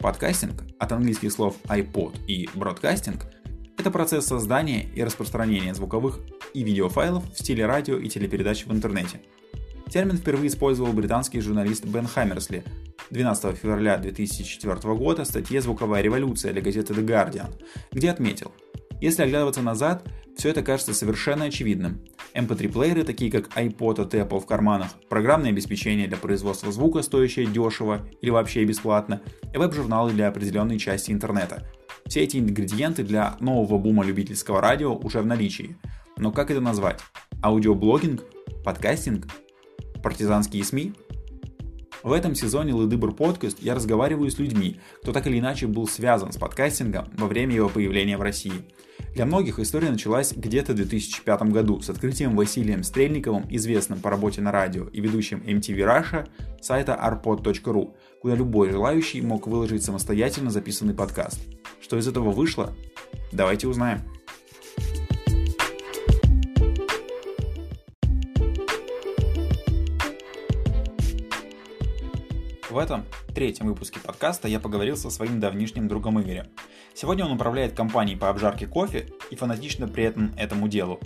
Подкастинг, от английских слов iPod и broadcasting, это процесс создания и распространения звуковых и видеофайлов в стиле радио и телепередач в интернете. Термин впервые использовал британский журналист Бен Хаммерсли 12 февраля 2004 года в статье «Звуковая революция» для газеты The Guardian, где отметил, если оглядываться назад, все это кажется совершенно очевидным. MP3-плееры, такие как iPod от Apple в карманах, программное обеспечение для производства звука, стоящее дешево или вообще бесплатно, и веб-журналы для определенной части интернета. Все эти ингредиенты для нового бума любительского радио уже в наличии. Но как это назвать? Аудиоблогинг? Подкастинг? Партизанские СМИ? В этом сезоне Лыдыбр подкаст я разговариваю с людьми, кто так или иначе был связан с подкастингом во время его появления в России. Для многих история началась где-то в 2005 году с открытием Василием Стрельниковым, известным по работе на радио и ведущим MTV Russia, сайта arpod.ru, куда любой желающий мог выложить самостоятельно записанный подкаст. Что из этого вышло? Давайте узнаем. В этом третьем выпуске подкаста я поговорил со своим давнишним другом Игорем. Сегодня он управляет компанией по обжарке кофе и фанатично при этом этому делу.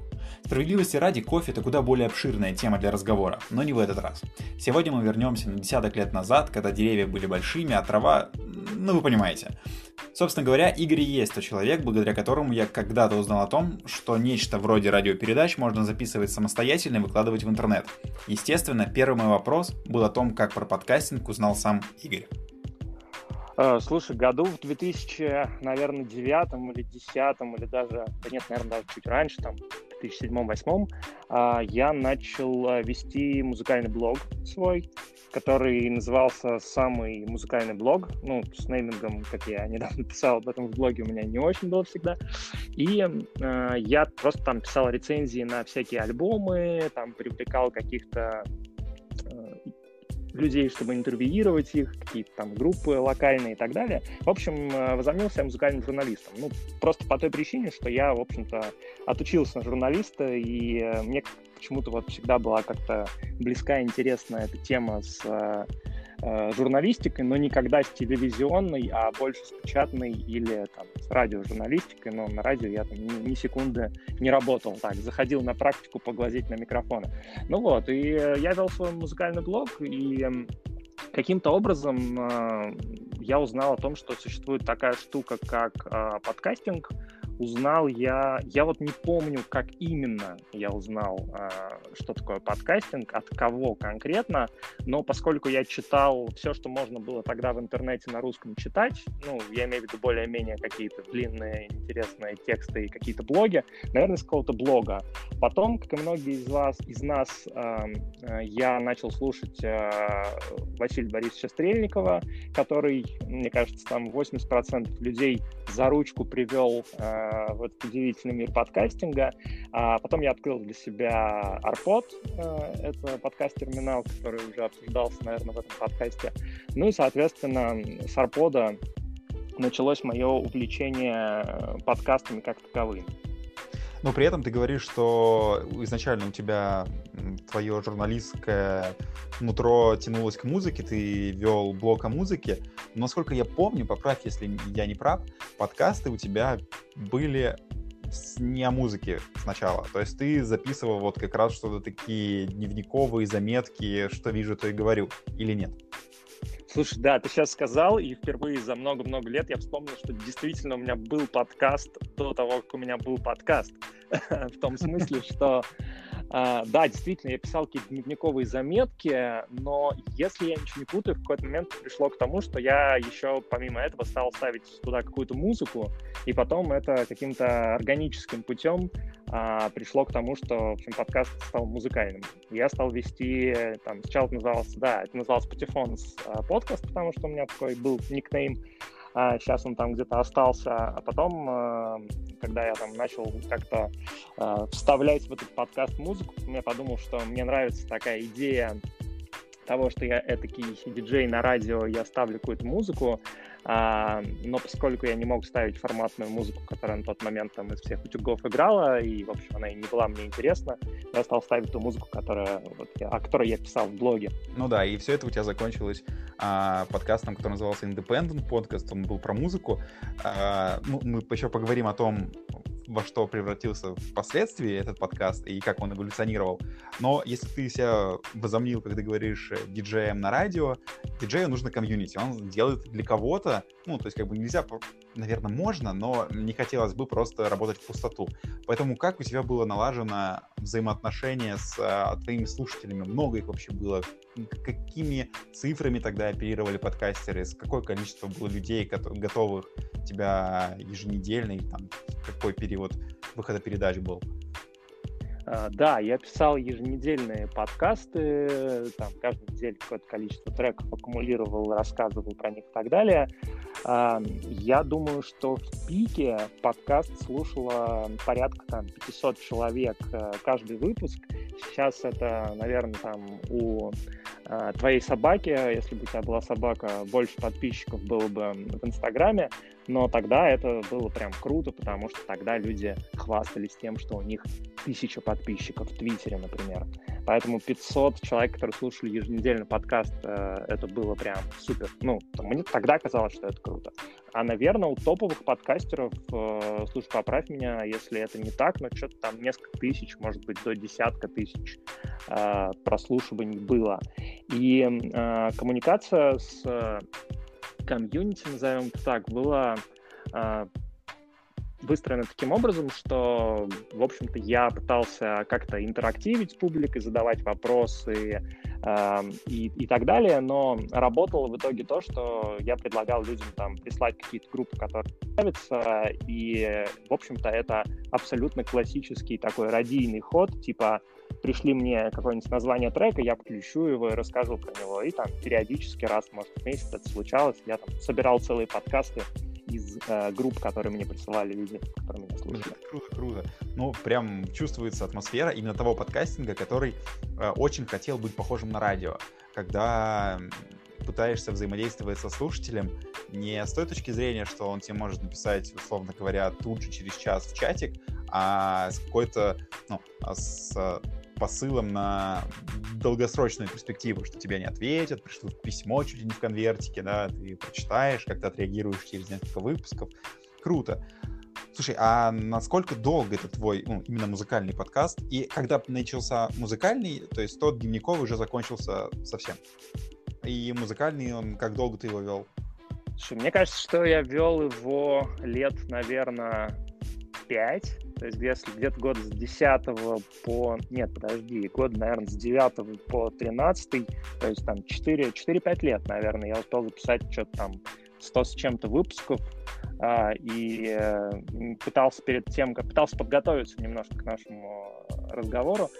Справедливости ради, кофе это куда более обширная тема для разговора, но не в этот раз. Сегодня мы вернемся на десяток лет назад, когда деревья были большими, а трава... ну вы понимаете. Собственно говоря, Игорь и есть тот человек, благодаря которому я когда-то узнал о том, что нечто вроде радиопередач можно записывать самостоятельно и выкладывать в интернет. Естественно, первый мой вопрос был о том, как про подкастинг узнал сам Игорь. Э, слушай, году в 2000, наверное, девятом или десятом, или даже, да нет, наверное, даже чуть раньше, там, 2007-2008, а, я начал э, вести музыкальный блог свой, который назывался «Самый музыкальный блог». Ну, с неймингом, как я недавно писал об этом в блоге, у меня не очень было всегда. И э, я просто там писал рецензии на всякие альбомы, там привлекал каких-то людей, чтобы интервьюировать их, какие-то там группы локальные и так далее. В общем, э, возомнил себя музыкальным журналистом. Ну, просто по той причине, что я, в общем-то, отучился на журналиста, и э, мне почему-то вот всегда была как-то близка и интересна эта тема с э, журналистикой, но никогда с телевизионной, а больше с печатной или там, с радиожурналистикой, но на радио я там ни, ни секунды не работал так, заходил на практику поглазеть на микрофоны. Ну вот, и э, я вел свой музыкальный блог, и каким-то образом э, я узнал о том, что существует такая штука, как э, подкастинг, узнал я, я вот не помню, как именно я узнал, э, что такое подкастинг, от кого конкретно, но поскольку я читал все, что можно было тогда в интернете на русском читать, ну, я имею в виду более-менее какие-то длинные, интересные тексты и какие-то блоги, наверное, с какого-то блога. Потом, как и многие из вас, из нас, э, я начал слушать э, Василия Борисовича Стрельникова, который, мне кажется, там 80% людей за ручку привел э, в этот удивительный мир подкастинга. А потом я открыл для себя Arpod, э, это подкаст-терминал, который уже обсуждался, наверное, в этом подкасте. Ну и, соответственно, с Arpod началось мое увлечение подкастами как таковыми. Но при этом ты говоришь, что изначально у тебя твое журналистское нутро тянулось к музыке, ты вел блог о музыке. Но, насколько я помню, поправь, если я не прав, подкасты у тебя были не о музыке сначала. То есть ты записывал вот как раз что-то такие дневниковые заметки, что вижу, то и говорю, или нет? Слушай, да, ты сейчас сказал, и впервые за много-много лет я вспомнил, что действительно у меня был подкаст до того, как у меня был подкаст. В том смысле, что а, да, действительно, я писал какие-то дневниковые заметки, но если я ничего не путаю, в какой-то момент пришло к тому, что я еще помимо этого стал ставить туда какую-то музыку, и потом это каким-то органическим путем а, пришло к тому, что, в общем, подкаст стал музыкальным. Я стал вести, там, сначала это называлось, да, это называлось Патефонс а, подкаст, потому что у меня такой был никнейм, а сейчас он там где-то остался, а потом, э, когда я там начал как-то э, вставлять в этот подкаст музыку, я подумал, что мне нравится такая идея того, что я этакий диджей на радио, я ставлю какую-то музыку, но поскольку я не мог ставить форматную музыку, которая на тот момент там из всех утюгов играла, и, в общем, она и не была мне интересна, я стал ставить ту музыку, которая, вот, я, о которой я писал в блоге. Ну да, и все это у тебя закончилось а, подкастом, который назывался Independent Podcast, он был про музыку. А, ну, мы еще поговорим о том, во что превратился впоследствии этот подкаст и как он эволюционировал. Но если ты себя возомнил, как ты говоришь, диджеем на радио, диджею нужно комьюнити. Он делает для кого-то, ну, то есть как бы нельзя, наверное, можно, но не хотелось бы просто работать в пустоту. Поэтому как у тебя было налажено взаимоотношение с а, твоими слушателями? Много их вообще было? Какими цифрами тогда оперировали подкастеры? С какое количество было людей, готовых тебя еженедельно, и там какой период выхода передач был? Uh, да, я писал еженедельные подкасты, там каждую неделю какое-то количество треков аккумулировал, рассказывал про них и так далее. Uh, я думаю, что в пике подкаст слушало порядка там 500 человек uh, каждый выпуск. Сейчас это, наверное, там у твоей собаки, если бы у тебя была собака, больше подписчиков было бы в Инстаграме. Но тогда это было прям круто, потому что тогда люди хвастались тем, что у них тысяча подписчиков в Твиттере, например. Поэтому 500 человек, которые слушали еженедельно подкаст, э, это было прям супер. Ну, мне тогда казалось, что это круто. А, наверное, у топовых подкастеров, э, слушай, поправь меня, если это не так, но что-то там несколько тысяч, может быть, до десятка тысяч э, прослушиваний было. И коммуникация с комьюнити, назовем это так, было э, выстроено таким образом, что, в общем-то, я пытался как-то интерактивить с публикой, задавать вопросы э, и, и так далее, но работало в итоге то, что я предлагал людям там прислать какие-то группы, которые нравятся, и, в общем-то, это абсолютно классический такой радийный ход, типа пришли мне какое-нибудь название трека, я включу его и расскажу про него. И там периодически раз, может, в месяц это случалось. Я там собирал целые подкасты из э, групп, которые мне присылали люди, которые меня слушали. Круто, круто. Ну, прям чувствуется атмосфера именно того подкастинга, который э, очень хотел быть похожим на радио. Когда пытаешься взаимодействовать со слушателем не с той точки зрения, что он тебе может написать, условно говоря, тут же через час в чатик, а с какой-то, ну, а с посылом на долгосрочную перспективу, что тебе не ответят, пришлют письмо чуть ли не в конвертике, да, ты прочитаешь, как ты отреагируешь через несколько выпусков. Круто. Слушай, а насколько долго это твой, ну, именно музыкальный подкаст? И когда начался музыкальный, то есть тот дневниковый уже закончился совсем? И музыкальный, он, как долго ты его вел? Слушай, мне кажется, что я вел его лет, наверное, пять. То есть если где-то год с 10 по... Нет, подожди, год, наверное, с 9 по 13, то есть там 4-5 лет, наверное, я успел записать что-то там 100 с чем-то выпусков, а, и э, пытался перед тем, как пытался подготовиться немножко к нашему разговору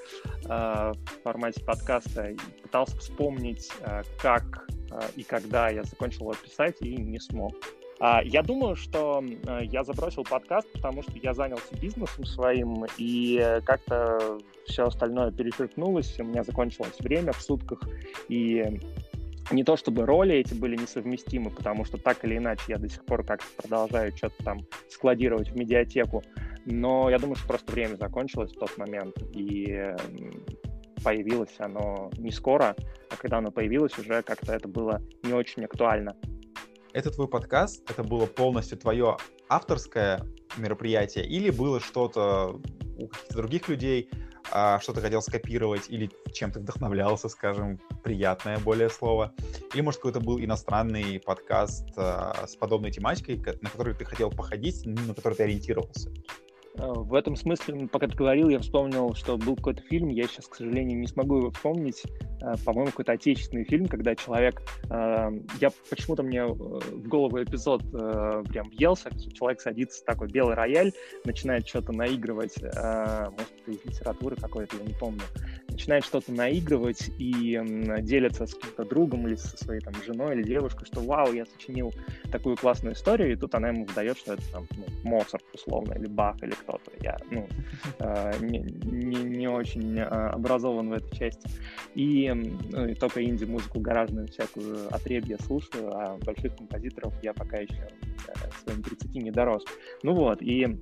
э, в формате подкаста, и пытался вспомнить, э, как и когда я закончил его писать, и не смог. А, я думаю, что я забросил подкаст, потому что я занялся бизнесом своим, и как-то все остальное перечеркнулось, у меня закончилось время в сутках, и не то чтобы роли эти были несовместимы, потому что так или иначе я до сих пор как-то продолжаю что-то там складировать в медиатеку, но я думаю, что просто время закончилось в тот момент, и появилось оно не скоро, а когда оно появилось, уже как-то это было не очень актуально это твой подкаст, это было полностью твое авторское мероприятие, или было что-то у каких-то других людей, а, что-то хотел скопировать, или чем-то вдохновлялся, скажем, приятное более слово, или, может, какой-то был иностранный подкаст а, с подобной тематикой, на который ты хотел походить, на который ты ориентировался? Э, в этом смысле, пока ты говорил, я вспомнил, что был какой-то фильм, я сейчас, к сожалению, не смогу его вспомнить, э, по-моему, какой-то отечественный фильм, когда человек, э, я почему-то мне в голову эпизод прям въелся, человек садится такой белый рояль, начинает что-то наигрывать, может, это из литературы какой-то, я не помню, начинает что-то наигрывать и делится с каким-то другом или со своей там женой или девушкой, что вау, я сочинил такую классную историю, и тут она ему выдает, что это там ну, Моцарт условно, или Бах, или кто-то. Я ну, э, не, не, не очень э, образован в этой части. И, ну, и только инди-музыку гаражную всякую отребье слушаю, а больших композиторов я пока еще э, своим 30 не дорос. Ну вот, и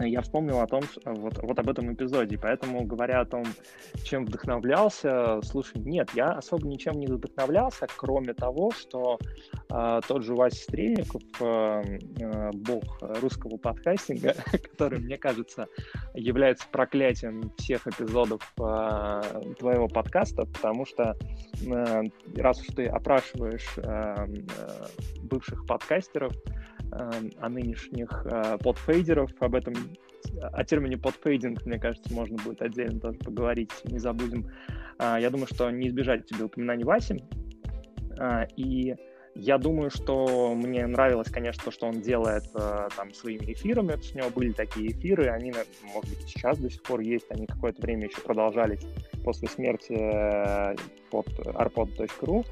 я вспомнил о том, вот, вот об этом эпизоде. Поэтому, говоря о том, чем вдохновлялся, слушай, нет, я особо ничем не вдохновлялся, кроме того, что э, тот же Вася Стрельников, э, э, бог русского подкастинга, который, мне кажется, является проклятием всех эпизодов э, твоего подкаста, потому что э, раз уж ты опрашиваешь э, э, бывших подкастеров, о нынешних э, подфейдеров, об этом, о термине подфейдинг, мне кажется, можно будет отдельно тоже поговорить, не забудем. А, я думаю, что не избежать тебе упоминаний Васи. А, и я думаю, что мне нравилось, конечно, то, что он делает э, там своими эфирами. У него были такие эфиры, они, может быть, сейчас до сих пор есть, они какое-то время еще продолжались после смерти э, под arpod.ru,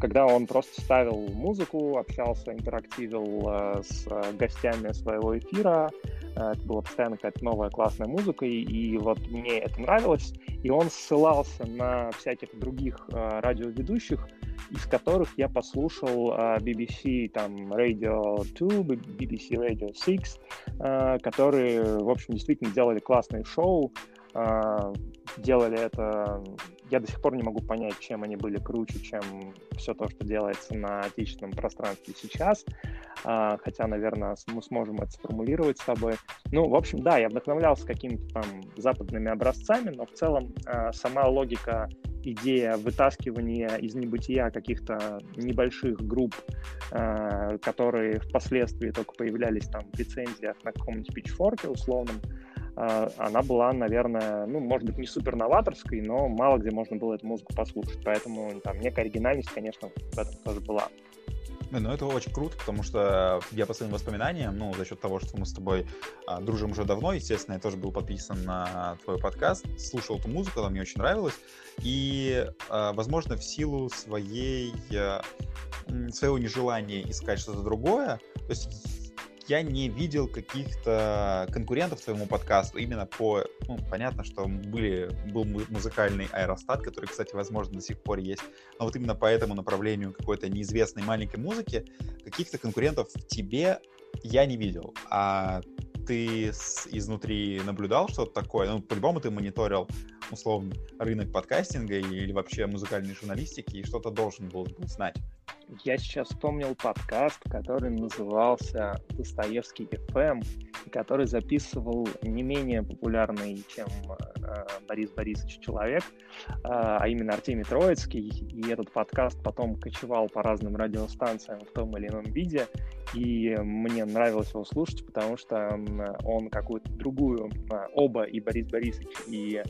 когда он просто ставил музыку, общался, интерактивил э, с гостями своего эфира. Это была постоянно какая-то новая классная музыка, и, вот мне это нравилось. И он ссылался на всяких других радиоведущих, из которых я послушал BBC там Radio 2, BBC Radio 6, которые, в общем, действительно делали классные шоу, а, делали это... Я до сих пор не могу понять, чем они были круче, чем все то, что делается на отечественном пространстве сейчас. А, хотя, наверное, мы сможем это сформулировать с тобой. Ну, в общем, да, я вдохновлялся какими-то там западными образцами, но в целом а, сама логика идея вытаскивания из небытия каких-то небольших групп, которые впоследствии только появлялись там в рецензиях на каком-нибудь пичфорке условном, а, она была, наверное, ну, может быть, не супер новаторской, но мало где можно было эту музыку послушать. Поэтому там некая оригинальность, конечно, в этом тоже была. Ну, это очень круто, потому что я по своим воспоминаниям, ну, за счет того, что мы с тобой а, дружим уже давно, естественно, я тоже был подписан на твой подкаст, слушал эту музыку, она мне очень нравилась, и, а, возможно, в силу своей, а, своего нежелания искать что-то другое, то есть я не видел каких-то конкурентов своему подкасту именно по... Ну, понятно, что были, был музыкальный аэростат, который, кстати, возможно, до сих пор есть, но вот именно по этому направлению какой-то неизвестной маленькой музыки каких-то конкурентов тебе я не видел. А ты с, изнутри наблюдал что-то такое? Ну, по-любому ты мониторил, условно, рынок подкастинга или вообще музыкальной журналистики, и что-то должен был знать. Я сейчас вспомнил подкаст, который назывался «Достоевский FM», который записывал не менее популярный, чем э, Борис Борисович человек, э, а именно Артемий Троицкий. И этот подкаст потом кочевал по разным радиостанциям в том или ином виде. И мне нравилось его слушать, потому что он какую-то другую, оба, и Борис Борисович, и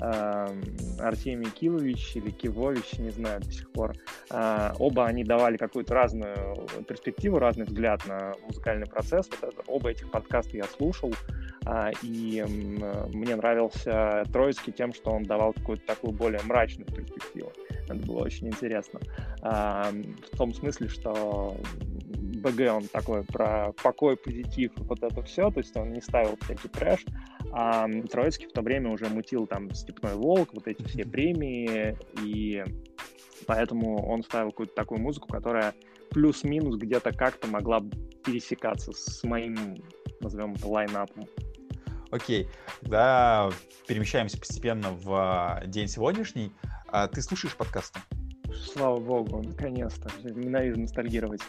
Артемий Килович или Кивович, не знаю до сих пор. А, оба они давали какую-то разную перспективу, разный взгляд на музыкальный процесс. Вот это, оба этих подкаста я слушал, а, и мне нравился Троицкий тем, что он давал какую-то такую более мрачную перспективу. Это было очень интересно. В том смысле, что БГ он такой про покой, позитив, вот это все, то есть он не ставил всякий трэш, а Троицкий в то время уже мутил там «Степной волк», вот эти все премии, и поэтому он ставил какую-то такую музыку, которая плюс-минус где-то как-то могла пересекаться с моим, назовем это, лайнапом. Окей, тогда перемещаемся постепенно в а, день сегодняшний. А ты слушаешь подкасты? Слава богу, наконец-то. Ненавижу ностальгировать.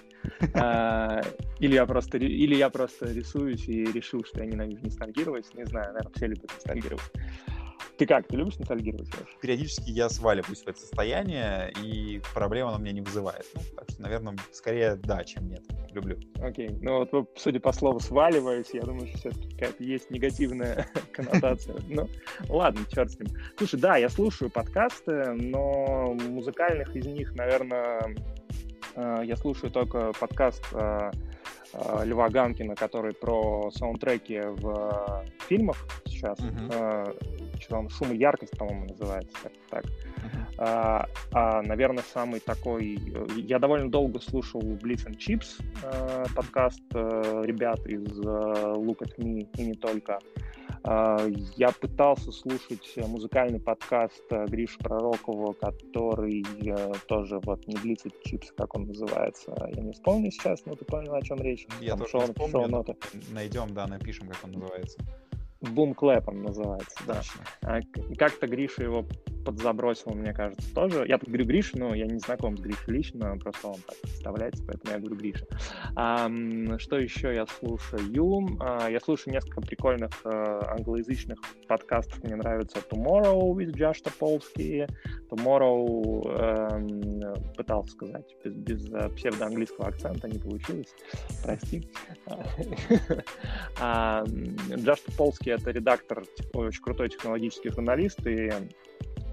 А, или я просто или я просто рисуюсь и решил, что я ненавижу ностальгировать. Не знаю, наверное, все любят ностальгировать. Ты как, ты любишь ностальгировать? Периодически я сваливаюсь в это состояние, и проблем оно меня не вызывает. Ну, так что, наверное, скорее да, чем нет. Люблю. Окей. Ну вот, судя по слову «сваливаюсь», я думаю, что все-таки какая-то есть негативная коннотация. Ну, ладно, черт с ним. Слушай, да, я слушаю подкасты, но музыкальных из них, наверное, э, я слушаю только подкаст э, Льва Ганкина, который про саундтреки в э, фильмах сейчас. Uh-huh. Э, что он «Шум и яркость», по-моему, называется. Так. так. Uh-huh. А, а, наверное, самый такой... Э, я довольно долго слушал Blitz and Chips, э, подкаст э, ребят из э, Look at Me и не только. Я пытался слушать музыкальный подкаст э, Гриши Пророкова, который э, тоже вот не длится чипс, как он называется. Я не вспомню сейчас, но ты понял, о чем речь. Я Там тоже шоу, вспомню, шоу найдем, да, напишем, как он называется. Бум Клэпом называется, да. А, как-то Гриша его подзабросил, мне кажется, тоже. Я говорю Гриша, но я не знаком с Гришей лично, просто он так представляется, поэтому я говорю Гриша. А, что еще я слушаю? А, я слушаю несколько прикольных а, англоязычных подкастов. Мне нравится Tomorrow with Josh Topolsky. Tomorrow а, пытался сказать без, без э, псевдоанглийского акцента, не получилось. Прости. Джаш Топolsky — это редактор, очень крутой технологический журналист, и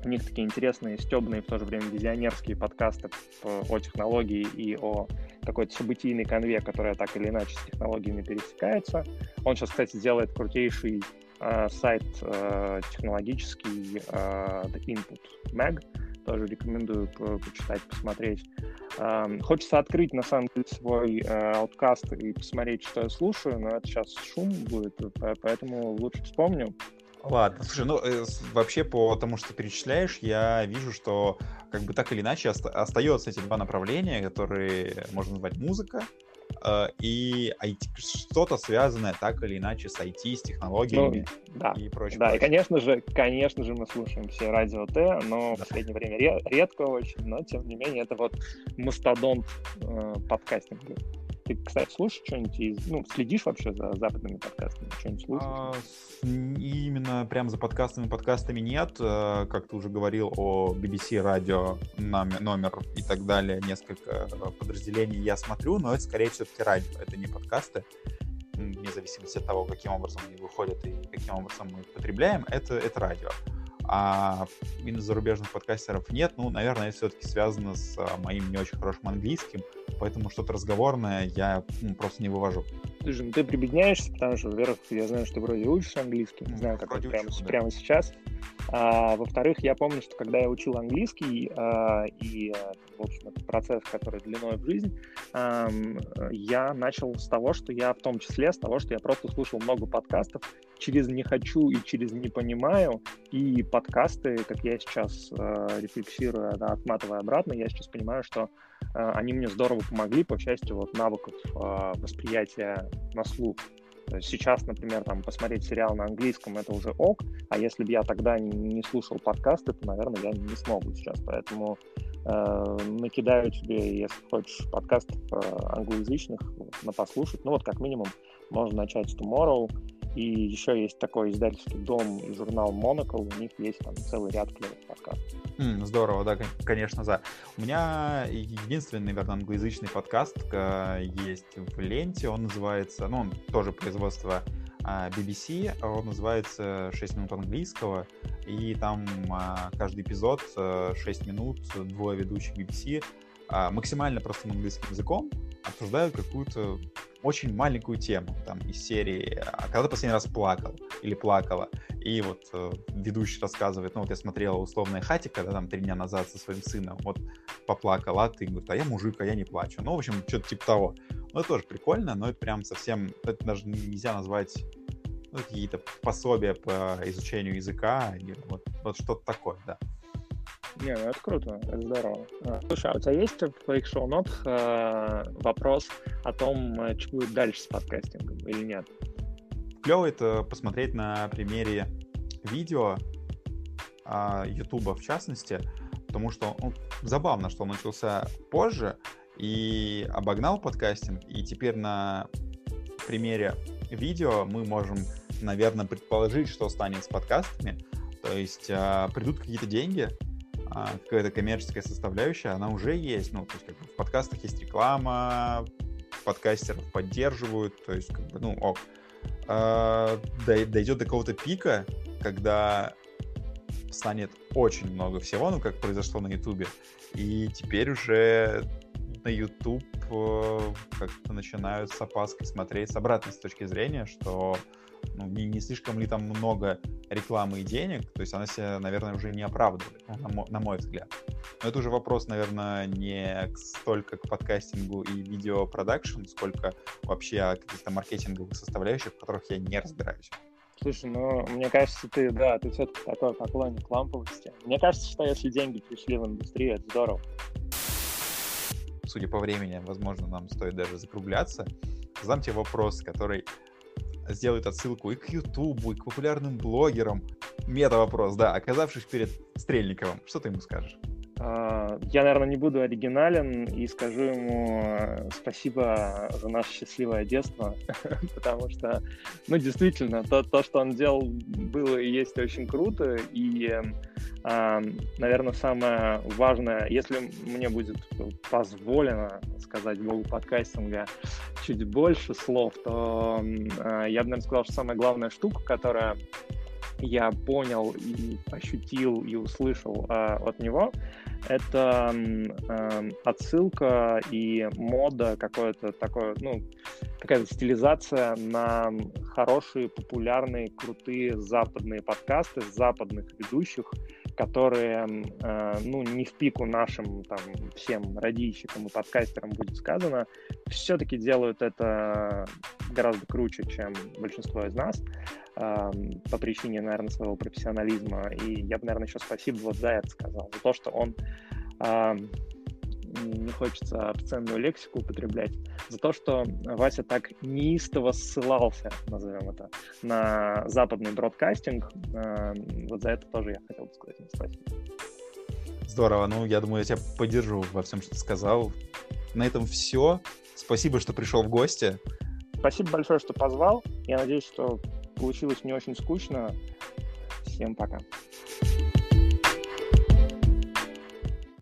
у них такие интересные, стебные, в то же время визионерские подкасты о технологии и о какой-то событийной конве, которая так или иначе с технологиями пересекается. Он сейчас, кстати, делает крутейший э, сайт э, технологический э, The Input Mag. Тоже рекомендую по почитать, посмотреть. Э, хочется открыть, на самом деле, свой э, ауткаст и посмотреть, что я слушаю, но это сейчас шум будет, поэтому лучше вспомню. Ладно, слушай, ну э, вообще по тому, что ты перечисляешь, я вижу, что как бы так или иначе оста- остается эти два направления, которые можно назвать музыка э, и IT, что-то связанное так или иначе с IT, с технологиями ну, да, и прочее. Да, и конечно же, конечно же мы слушаем все радио Т, но да. в последнее время ре- редко очень, но тем не менее это вот мастодонт э, подкастинга. Ты, кстати, слушаешь что-нибудь из... Ну, следишь вообще за западными подкастами? Что-нибудь слушаешь? А, именно прям за подкастами подкастами нет. Э, как ты уже говорил о BBC радио номер, и так далее, несколько подразделений я смотрю, но это скорее все-таки радио, это не подкасты вне зависимости от того, каким образом они выходят и каким образом мы их потребляем, это, это радио. А именно зарубежных подкастеров нет, ну, наверное, это все-таки связано с а, моим не очень хорошим английским, поэтому что-то разговорное я ну, просто не вывожу. Слушай, ну ты прибедняешься, потому что, во-первых, я знаю, что ты вроде учишь английский, не знаю, как это прямо, да. прямо сейчас. А, во-вторых, я помню, что когда я учил английский, а, и, в общем, это процесс, который длиной в жизнь, а, я начал с того, что я в том числе, с того, что я просто слушал много подкастов через «не хочу» и через «не понимаю», и подкасты, как я сейчас э, рефлексирую, да, отматывая обратно, я сейчас понимаю, что они мне здорово помогли по части вот навыков э, восприятия на слух. Сейчас, например, там посмотреть сериал на английском это уже ок, а если бы я тогда не, слушал подкасты, то, наверное, я не смог бы сейчас. Поэтому э, накидаю тебе, если хочешь, подкастов э, англоязычных на послушать. Ну вот как минимум можно начать с Tomorrow, и еще есть такой издательский дом журнал Monocle, у них есть там целый ряд клевых подкастов. Mm, здорово, да, конечно, за. У меня единственный, наверное, англоязычный подкаст есть в ленте, он называется, ну, он тоже производство а, BBC, он называется «6 минут английского», и там а, каждый эпизод 6 э, минут, двое ведущих BBC, а, максимально простым английским языком обсуждают какую-то очень маленькую тему, там, из серии «А когда последний раз плакал?» или «плакала?» И вот э, ведущий рассказывает, ну вот я смотрела условная хатика, да, там три дня назад со своим сыном, вот поплакала, а ты, говорит, а я мужик, а я не плачу. Ну, в общем, что-то типа того. Ну, это тоже прикольно, но это прям совсем, это даже нельзя назвать ну, какие-то пособия по изучению языка, вот, вот что-то такое, да. Не, ну это круто, это здорово. А, слушай, а у тебя есть в твоих шоу-нотах э, вопрос о том, э, что будет дальше с подкастингом или нет? Клево это посмотреть на примере видео Ютуба в частности, потому что ну, забавно, что он начался позже и обогнал подкастинг, и теперь на примере видео мы можем, наверное, предположить, что станет с подкастами. То есть а, придут какие-то деньги, а, какая-то коммерческая составляющая, она уже есть. Ну, то есть как бы в подкастах есть реклама, подкастеров поддерживают, то есть как бы, ну, ок. А, дойдет до какого-то пика, когда станет очень много всего, ну, как произошло на Ютубе, и теперь уже на YouTube э, как-то начинают с опаской смотреть с обратной с точки зрения, что ну, не, не слишком ли там много рекламы и денег, то есть она себя, наверное, уже не оправдывает, ну, на, мой, на мой взгляд. Но это уже вопрос, наверное, не столько к подкастингу и видеопродакшн, сколько вообще о каких-то маркетинговых составляющих, в которых я не разбираюсь. Слушай, ну, мне кажется, ты, да, ты все-таки такой поклонник ламповости. Мне кажется, что если деньги пришли в индустрию, это здорово. Судя по времени, возможно, нам стоит даже закругляться. Задам тебе вопрос, который сделает отсылку и к Ютубу, и к популярным блогерам. Мета-вопрос, да. Оказавшись перед Стрельниковым, что ты ему скажешь? А, я, наверное, не буду оригинален и скажу ему э, спасибо за наше счастливое детство, потому что, ну, действительно, то, то, что он делал, было и есть очень круто, и, э, наверное, самое важное, если мне будет позволено сказать богу подкастинга чуть больше слов, то э, я бы, наверное, сказал, что самая главная штука, которая я понял и ощутил и услышал э, от него, это э, отсылка и мода какое-то такое, ну, какая-то стилизация на хорошие, популярные, крутые западные подкасты западных ведущих, которые, э, ну, не в пику нашим там всем радийщикам и подкастерам будет сказано, все-таки делают это гораздо круче, чем большинство из нас э, по причине, наверное, своего профессионализма. И я бы, наверное, еще спасибо вот за это сказал, за то, что он э, не хочется обсценную лексику употреблять, за то, что Вася так неистово ссылался, назовем это, на западный бродкастинг. Э, вот за это тоже я хотел бы сказать им спасибо. Здорово. Ну, я думаю, я тебя поддержу во всем, что ты сказал. На этом все. Спасибо, что пришел в гости. Спасибо большое, что позвал. Я надеюсь, что получилось не очень скучно. Всем пока.